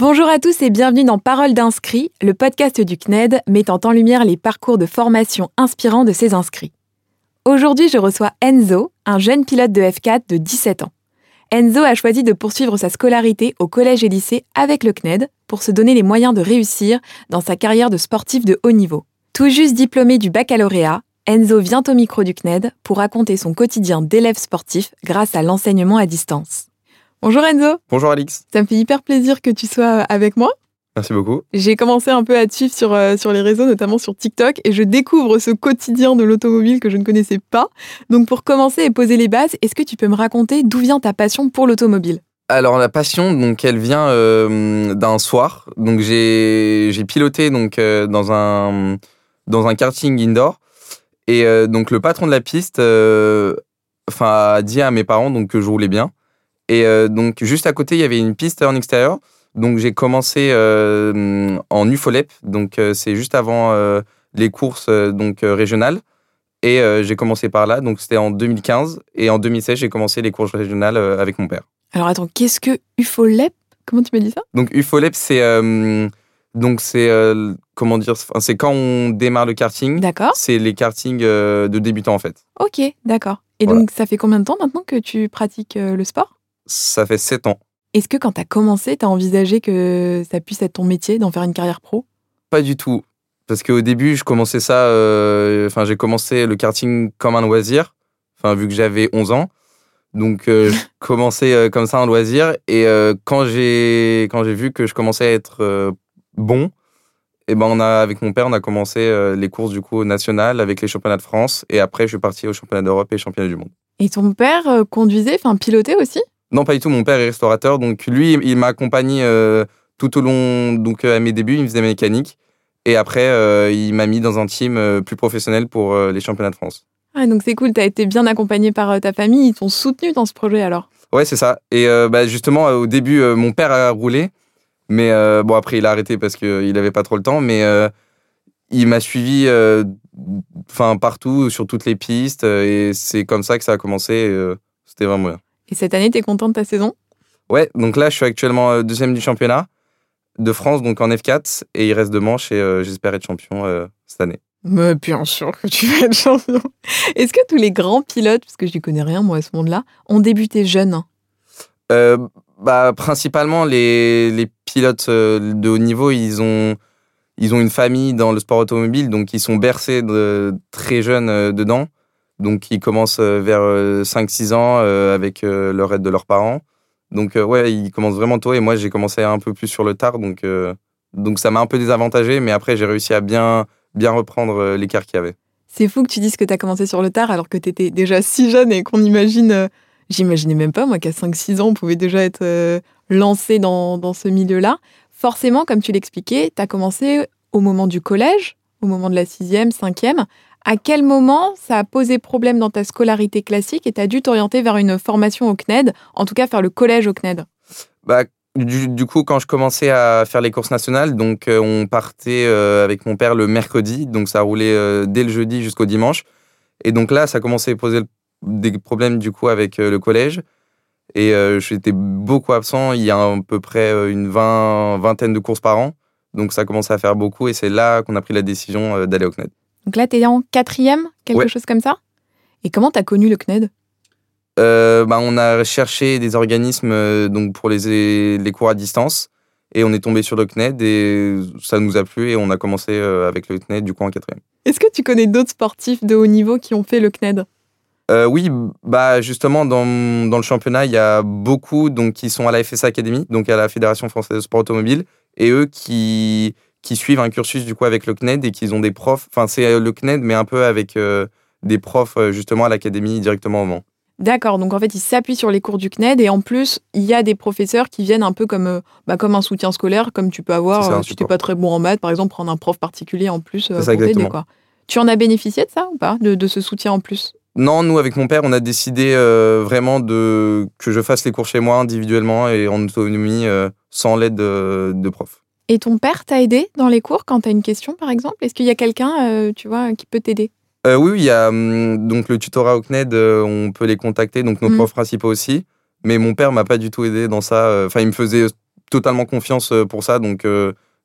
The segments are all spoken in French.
Bonjour à tous et bienvenue dans Parole d'inscrits, le podcast du CNED mettant en lumière les parcours de formation inspirants de ses inscrits. Aujourd'hui, je reçois Enzo, un jeune pilote de F4 de 17 ans. Enzo a choisi de poursuivre sa scolarité au collège et lycée avec le CNED pour se donner les moyens de réussir dans sa carrière de sportif de haut niveau. Tout juste diplômé du baccalauréat, Enzo vient au micro du CNED pour raconter son quotidien d'élève sportif grâce à l'enseignement à distance. Bonjour Enzo. Bonjour Alix. Ça me fait hyper plaisir que tu sois avec moi. Merci beaucoup. J'ai commencé un peu à te suivre sur, euh, sur les réseaux, notamment sur TikTok, et je découvre ce quotidien de l'automobile que je ne connaissais pas. Donc pour commencer et poser les bases, est-ce que tu peux me raconter d'où vient ta passion pour l'automobile? Alors la passion, donc elle vient euh, d'un soir. Donc j'ai piloté donc euh, dans un dans un karting indoor, et donc le patron de la piste, enfin a dit à mes parents donc que je roulais bien. Et euh, donc, juste à côté, il y avait une piste en extérieur. Donc, j'ai commencé euh, en UFOLEP. Donc, euh, c'est juste avant les courses donc régionales. Et j'ai commencé par là. Donc, c'était en 2015. Et en 2016, j'ai commencé les courses régionales avec mon père. Alors, attends, qu'est-ce que UFOLEP? Comment tu m'as dit ça? Donc, UFOLEP, c'est. donc, c'est. comment dire C'est quand on démarre le karting. D'accord. C'est les kartings de débutants, en fait. Ok, d'accord. Et donc, ça fait combien de temps maintenant que tu pratiques le sport? Ça fait 7 ans. Est-ce que quand tu as commencé, tu as envisagé que ça puisse être ton métier, d'en faire une carrière pro? Pas du tout. Parce qu'au début, je commençais ça, euh, enfin, j'ai commencé le karting comme un loisir, enfin, vu que j'avais 11 ans. Donc, euh, je commençais euh, comme ça un loisir. Et quand j'ai quand j'ai vu que je commençais à être bon, et eh ben on a avec mon père, on a commencé les courses du coup nationales avec les championnats de France. Et après, je suis parti aux championnats d'Europe et championnats du monde. Et ton père conduisait, enfin pilotait aussi? Non, pas du tout. Mon père est restaurateur, donc lui, il m'a accompagné euh, tout au long, donc euh, à mes débuts, il me faisait mécanique. Et après, euh, il m'a mis dans un team plus professionnel pour les championnats de France. Ah, donc c'est cool, tu as été bien accompagné par ta famille, ils t'ont soutenu dans ce projet alors? Ouais, c'est ça. Et bah, justement, au début, mon père a roulé, mais bon, après, il a arrêté parce qu'il n'avait pas trop le temps, mais il m'a suivi enfin partout, sur toutes les pistes, et c'est comme ça que ça a commencé. C'était vraiment bien. Et cette année, tu es content de ta saison? Ouais, donc là, je suis actuellement euh, deuxième du championnat de France, donc en F4, et il reste deux manches, et euh, j'espère être champion euh, cette année. Mais bien sûr que tu vas être champion. Est-ce que tous les grands pilotes, parce que je n'y connais rien moi à ce monde-là, ont débuté jeunes bah, Principalement, les, les, pilotes de haut niveau, ils ont, ils ont une famille dans le sport automobile, donc ils sont bercés de, très jeunes dedans. Donc, ils commencent euh, vers 5-6 euh, ans euh, avec leur aide de leurs parents. Donc, ouais, ils commencent vraiment tôt. Et moi, j'ai commencé un peu plus sur le tard. Donc, donc ça m'a un peu désavantagé. Mais après, j'ai réussi à bien, bien reprendre l'écart qu'il y avait. C'est fou que tu dises que tu as commencé sur le tard alors que tu étais déjà si jeune et qu'on imagine. J'imaginais même pas, moi, qu'à 5-6 ans, on pouvait déjà être lancé dans, dans ce milieu-là. Forcément, comme tu l'expliquais, tu as commencé au moment du collège, au moment de la 6e, 5e. À quel moment ça a posé problème dans ta scolarité classique et tu as dû t'orienter vers une formation au CNED, en tout cas faire le collège au CNED? Bah, du, coup, quand je commençais à faire les courses nationales, donc euh, on partait euh, avec mon père le mercredi, donc ça roulait euh, dès le jeudi jusqu'au dimanche. Et donc là, ça commençait à poser des problèmes du coup avec le collège. Et j'étais beaucoup absent. Il y a à peu près une vingtaine de courses par an. Donc ça commençait à faire beaucoup et c'est là qu'on a pris la décision d'aller au CNED. Donc là, tu es en quatrième, quelque chose comme ça. Et comment tu as connu le CNED euh, bah, On a cherché des organismes euh, donc pour les, les cours à distance. Et on est tombé sur le CNED et ça nous a plu et on a commencé euh, avec le CNED du coup en quatrième. Est-ce que tu connais d'autres sportifs de haut niveau qui ont fait le CNED oui, bah justement dans, dans, le championnat, il y a beaucoup donc qui sont à la FSA Academy, donc à la Fédération française de sport automobile, et eux qui qui suivent un cursus du coup avec le CNED et qui ont des profs. Enfin, c'est euh, le CNED, mais un peu avec euh, des profs euh, justement à l'académie directement au Mans. D'accord, donc en fait, ils s'appuient sur les cours du CNED et en plus, il y a des professeurs qui viennent un peu comme, bah, comme un soutien scolaire, comme tu peux avoir si tu n'es pas très bon en maths, par exemple, prendre un prof particulier en plus pour t'aider. Tu en as bénéficié de ça ou pas, de, de, ce soutien en plus? Non, nous, avec mon père, on a décidé vraiment de, que je fasse les cours chez moi individuellement et en autonomie sans l'aide de, de profs. Et ton père t'a aidé dans les cours quand tu as une question, par exemple? Est-ce qu'il y a quelqu'un, euh, tu vois, qui peut t'aider? Euh, oui, il y a hum, donc le tutorat au CNED, euh, on peut les contacter, donc nos mmh. profs principaux aussi. Mais mon père m'a pas du tout aidé dans ça. Enfin, il me faisait totalement confiance pour ça. Donc,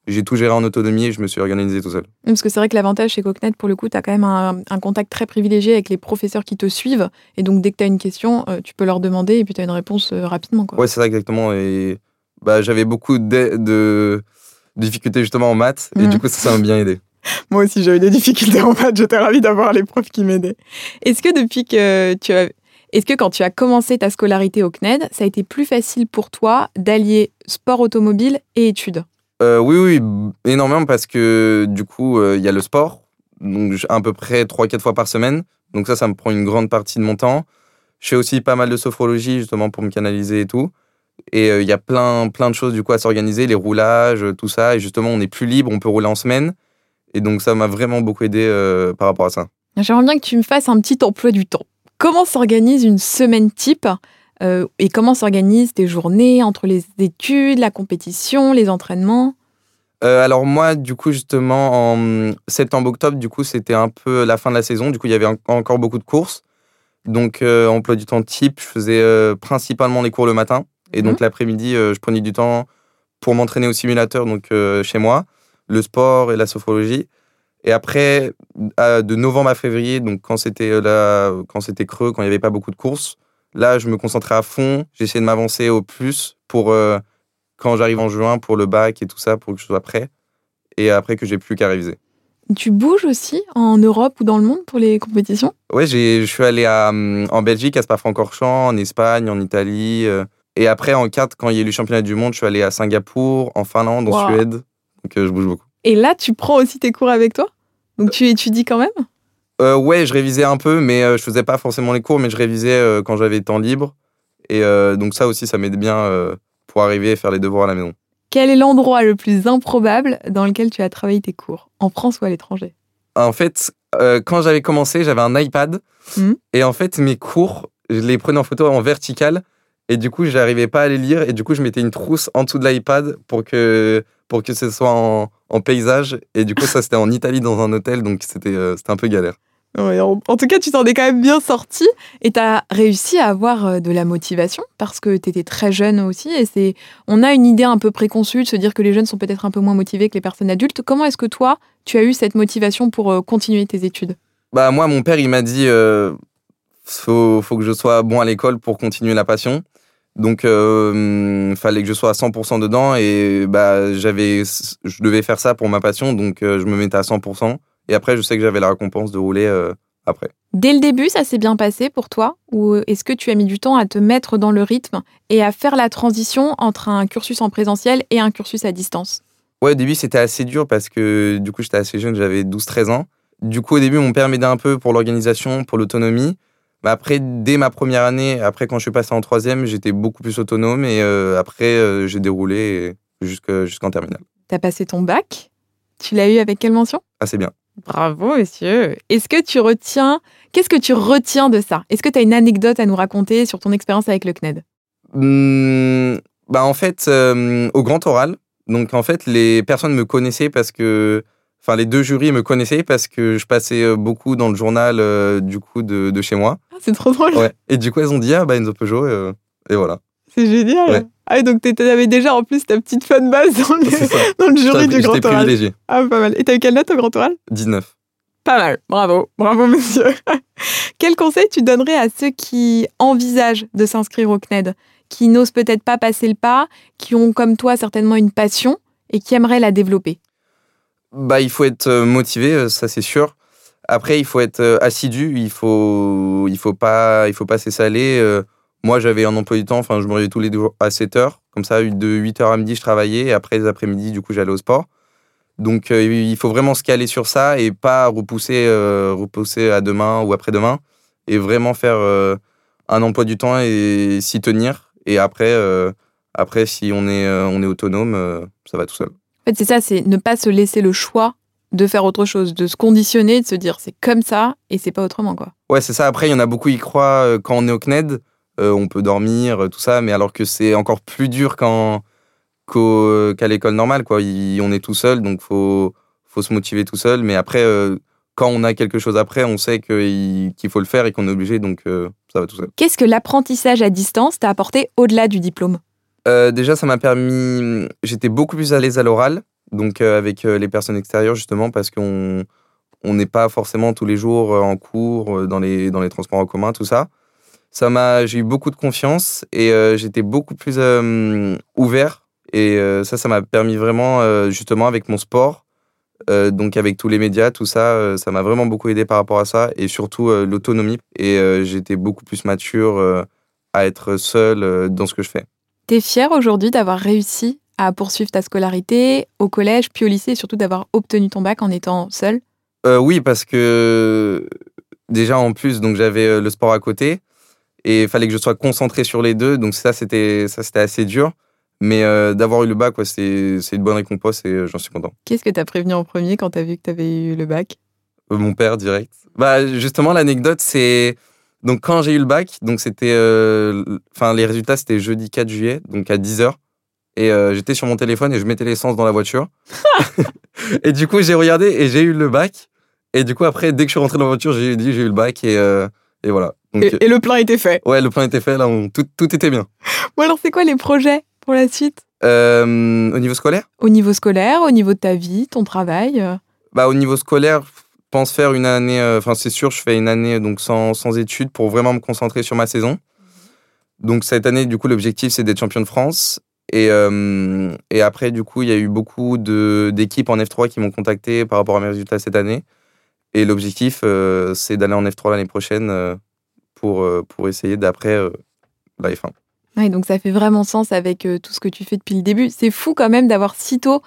j'ai tout géré en autonomie et je me suis organisé tout seul. Parce que c'est vrai que l'avantage chez Cocknet, pour le coup, tu as quand même un, contact très privilégié avec les professeurs qui te suivent. Et donc, dès que tu as une question, tu peux leur demander et puis tu as une réponse rapidement. Ouais, c'est ça exactement. Et bah, j'avais beaucoup de, difficultés justement en maths. Et du mhm. coup, ça m'a bien aidé. Moi aussi, j'avais des difficultés en maths. J'étais ravie d'avoir les profs qui m'aidaient. Est-ce que depuis que tu as est-ce que quand tu as commencé ta scolarité au CNED, ça a été plus facile pour toi d'allier sport automobile et études? Euh, Oui, oui, énormément parce que du coup, euh, il y a le sport, donc à peu près 3-4 fois par semaine. Donc ça, ça me prend une grande partie de mon temps. Je fais aussi pas mal de sophrologie justement pour me canaliser et tout. Et euh, il y a plein, plein de choses du coup à s'organiser, les roulages, tout ça. Et justement, on est plus libre, on peut rouler en semaine. Et donc ça m'a vraiment beaucoup aidé par rapport à ça. J'aimerais bien que tu me fasses un petit emploi du temps. Comment s'organise une semaine type euh, et comment s'organisent tes journées entre les études, la compétition, les entraînements? Euh, alors moi, du coup, justement, en septembre-octobre, du coup, c'était un peu la fin de la saison. Du coup, il y avait encore beaucoup de courses. Donc, euh, emploi du temps type, je faisais principalement les cours le matin. Et donc, mhm. l'après-midi, je prenais du temps pour m'entraîner au simulateur, donc chez moi, le sport et la sophrologie. Et après, de novembre à février, donc quand c'était euh, là, quand c'était creux, quand il n'y avait pas beaucoup de courses, là, je me concentrais à fond. J'essayais de m'avancer au plus pour euh, quand j'arrive en juin pour le bac et tout ça, pour que je sois prêt. Et après que j'ai plus qu'à réviser. Tu bouges aussi en Europe ou dans le monde pour les compétitions? Ouais, je suis allé à, en Belgique, à Spa-Francorchamps, en Espagne, en Italie. Euh, et après, en 4, quand il y a eu le championnat du monde, je suis allé à Singapour, en Finlande, en Suède. Donc je bouge beaucoup. Et là, tu prends aussi tes cours avec toi? Donc tu étudies quand même? Euh, Ouais, je révisais un peu, mais euh, je faisais pas forcément les cours, mais je révisais euh, quand j'avais temps libre. Et euh, donc ça aussi, ça m'aide bien pour arriver et faire les devoirs à la maison. Quel est l'endroit le plus improbable dans lequel tu as travaillé tes cours, en France ou à l'étranger? En fait, quand j'avais commencé, j'avais un iPad. Hmm. Et en fait, mes cours, je les prenais en photo en vertical. Et du coup, j'arrivais pas à les lire. Et du coup, je mettais une trousse en dessous de l'iPad pour que, pour que ce soit en, en paysage. Et du coup, ça, c'était en Italie dans un hôtel, donc c'était euh, c'était un peu galère. en, tout cas, tu t'en es quand même bien sorti et tu as réussi à avoir euh, de la motivation parce que tu étais très jeune aussi. Et c'est, on a une idée un peu préconçue de se dire que les jeunes sont peut-être un peu moins motivés que les personnes adultes. Comment est-ce que toi, tu as eu cette motivation pour euh, continuer tes études? Bah moi, mon père, il m'a dit faut, faut que je sois bon à l'école pour continuer la passion. Donc, il euh, fallait que je sois à 100% dedans et bah, j'avais, je devais faire ça pour ma passion, donc euh, je me mettais à 100%. Et après, je sais que j'avais la récompense de rouler euh, après. Dès le début, ça s'est bien passé pour toi Ou est-ce que tu as mis du temps à te mettre dans le rythme et à faire la transition entre un cursus en présentiel et un cursus à distance? Ouais, au début, c'était assez dur parce que du coup, j'étais assez jeune, j'avais 12-13 ans. Du coup, au début, mon père m'aidait un peu pour l'organisation, pour l'autonomie. Mais après, dès ma première année, après quand je suis passé en troisième, j'étais beaucoup plus autonome et euh, après, euh, j'ai déroulé jusqu'en terminale. Tu as passé ton bac? Tu l'as eu avec quelle mention? Assez bien. Bravo, monsieur. Est-ce que tu retiens. Qu'est-ce que tu retiens de ça? Est-ce que tu as une anecdote à nous raconter sur ton expérience avec le CNED? Mmh, bah En fait, euh, au grand oral, donc en fait, les personnes me connaissaient parce que Enfin, les deux jurys me connaissaient parce que je passais euh, beaucoup dans le journal euh, du coup de, de, chez moi. Ah, c'est trop drôle. Ouais. Et du coup, elles ont dit ah bah Enzo Peugeot euh, et voilà. C'est génial. Ah, donc tu avais déjà en plus ta petite fanbase dans le, dans le jury du Grand Oral. privilégié. Ah, pas mal. Et t'as eu quelle note au Grand Oral? 19. Pas mal. Bravo. Bravo, monsieur. Quel conseil tu donnerais à ceux qui envisagent de s'inscrire au CNED, qui n'osent peut-être pas passer le pas, qui ont comme toi certainement une passion et qui aimeraient la développer? Bah, il faut être euh, motivé, euh, ça c'est sûr. Après, il faut être euh, assidu, il faut, il faut pas, il faut pas s'essaler. Moi, j'avais un emploi du temps, enfin, je me réveillais tous les jours à 7 heures. Comme ça, de 8 heures à midi, je travaillais. Après, les après-midi, du coup, j'allais au sport. Donc, il faut vraiment se caler sur ça et pas repousser, repousser à demain ou après-demain. Et vraiment faire un emploi du temps et s'y tenir. Et après, après si on est, on est autonome, ça va tout seul. En fait, c'est ça, c'est ne pas se laisser le choix de faire autre chose, de se conditionner, de se dire c'est comme ça et c'est pas autrement quoi. Ouais, c'est ça. Après, il y en a beaucoup qui croient euh, quand on est au CNED, euh, on peut dormir, euh, tout ça, mais alors que c'est encore plus dur qu'à l'école normale quoi. on est tout seul, donc faut faut se motiver tout seul. Mais après, quand on a quelque chose après, on sait qu'il faut le faire et qu'on est obligé, donc ça va tout seul. Qu'est-ce que l'apprentissage à distance t'a apporté au-delà du diplôme? Euh, déjà, ça m'a permis. J'étais beaucoup plus à l'aise à l'oral, donc euh, avec euh, les personnes extérieures, justement, parce qu'on on n'est pas forcément tous les jours en cours, dans les, dans les transports en commun, tout ça. ça m'a, J'ai eu beaucoup de confiance et j'étais beaucoup plus ouvert. Et ça, ça m'a permis vraiment, justement, avec mon sport, donc avec tous les médias, tout ça, ça m'a vraiment beaucoup aidé par rapport à ça et surtout l'autonomie. Et j'étais beaucoup plus mature à être seul dans ce que je fais. T'es fier aujourd'hui d'avoir réussi à poursuivre ta scolarité au collège puis au lycée et surtout d'avoir obtenu ton bac en étant seul Euh, oui, parce que déjà en plus, donc j'avais euh, le sport à côté et il fallait que je sois concentré sur les deux. Donc ça, c'était ça, c'était assez dur. Mais euh, d'avoir eu le bac, ouais, c'est une bonne récompense et j'en suis content. Qu'est-ce que t'as prévenu en premier quand t'as vu que t'avais eu le bac? Euh, mon père direct. Bah justement, l'anecdote, c'est donc quand j'ai eu le bac, donc c'était, euh, enfin les résultats c'était jeudi 4 juillet, donc à 10 h et euh, j'étais sur mon téléphone et je mettais l'essence dans la voiture. et du coup, j'ai regardé et j'ai eu le bac. Et du coup, après, dès que je suis rentré dans la voiture, j'ai dit j'ai eu le bac et, euh, et voilà. Donc, et, et le plein était fait. ouais, le plan était fait, là, on- tout, tout était bien. Bon alors c'est quoi les projets pour la suite? Au niveau scolaire? Au niveau scolaire, au niveau de ta vie, ton travail bah, Au niveau scolaire, pense faire une année, euh, enfin c'est sûr, je fais une année donc sans, sans études pour vraiment me concentrer sur ma saison. Donc cette année, du coup, l'objectif c'est d'être champion de France. Et, euh, et après, du coup, il y a eu beaucoup d'équipes en F3 qui m'ont contacté par rapport à mes résultats cette année. Et l'objectif, euh, c'est d'aller en F3 l'année prochaine pour, pour essayer d'après la F1. Ouais, donc ça fait vraiment sens avec tout ce que tu fais depuis le début. C'est fou quand même d'avoir si tôt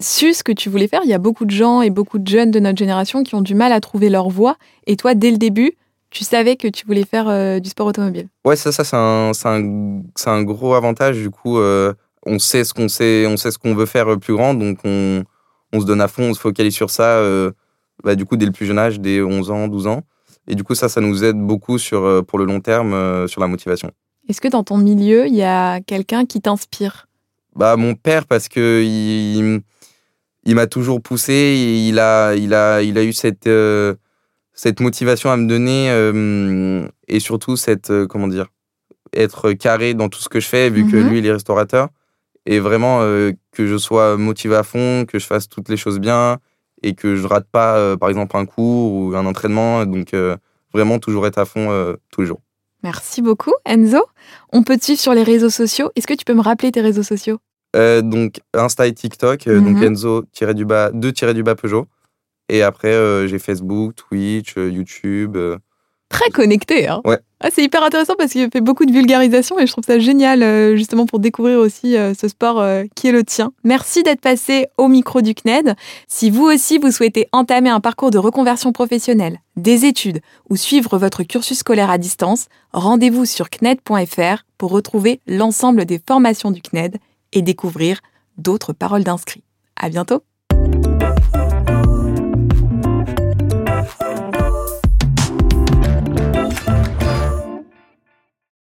su ce que tu voulais faire. Il y a beaucoup de gens et beaucoup de jeunes de notre génération qui ont du mal à trouver leur voie. Et toi, dès le début, tu savais que tu voulais faire euh, du sport automobile. Ouais, ça, ça c'est un, un, un gros avantage. Du coup, euh, on sait ce qu'on sait, on sait ce qu'on veut faire plus grand, donc on, on se donne à fond, on se focalise sur ça. euh, bah, du coup, dès le plus jeune âge, dès 11 ans, 12 ans. Et du coup, ça, ça nous aide beaucoup sur, euh, pour le long terme euh, sur la motivation. Est-ce que dans ton milieu, il y a quelqu'un qui t'inspire? Bah, mon père, parce que il, il m'a toujours poussé, et il a, il a, il a eu cette, euh, cette motivation à me donner euh, et surtout cette, euh, comment dire, être carré dans tout ce que je fais, vu que Mhm. lui, il est restaurateur. Et vraiment que je sois motivé à fond, que je fasse toutes les choses bien et que je rate pas, par exemple, un cours ou un entraînement. Donc, vraiment toujours être à fond tous les jours. Merci beaucoup, Enzo. On peut te suivre sur les réseaux sociaux. Est-ce que tu peux me rappeler tes réseaux sociaux? Euh, donc Insta et TikTok, euh, donc Mhm. Enzo du bas 2 du bas Peugeot. Et après euh, j'ai Facebook, Twitch, YouTube. Très connecté. Hein Ouais. Ah, c'est hyper intéressant parce qu'il fait beaucoup de vulgarisation et je trouve ça génial justement pour découvrir aussi ce sport qui est le tien. Merci d'être passé au micro du CNED. Si vous aussi vous souhaitez entamer un parcours de reconversion professionnelle, des études ou suivre votre cursus scolaire à distance, rendez-vous sur cned.fr pour retrouver l'ensemble des formations du CNED et découvrir d'autres paroles d'inscrits. À bientôt!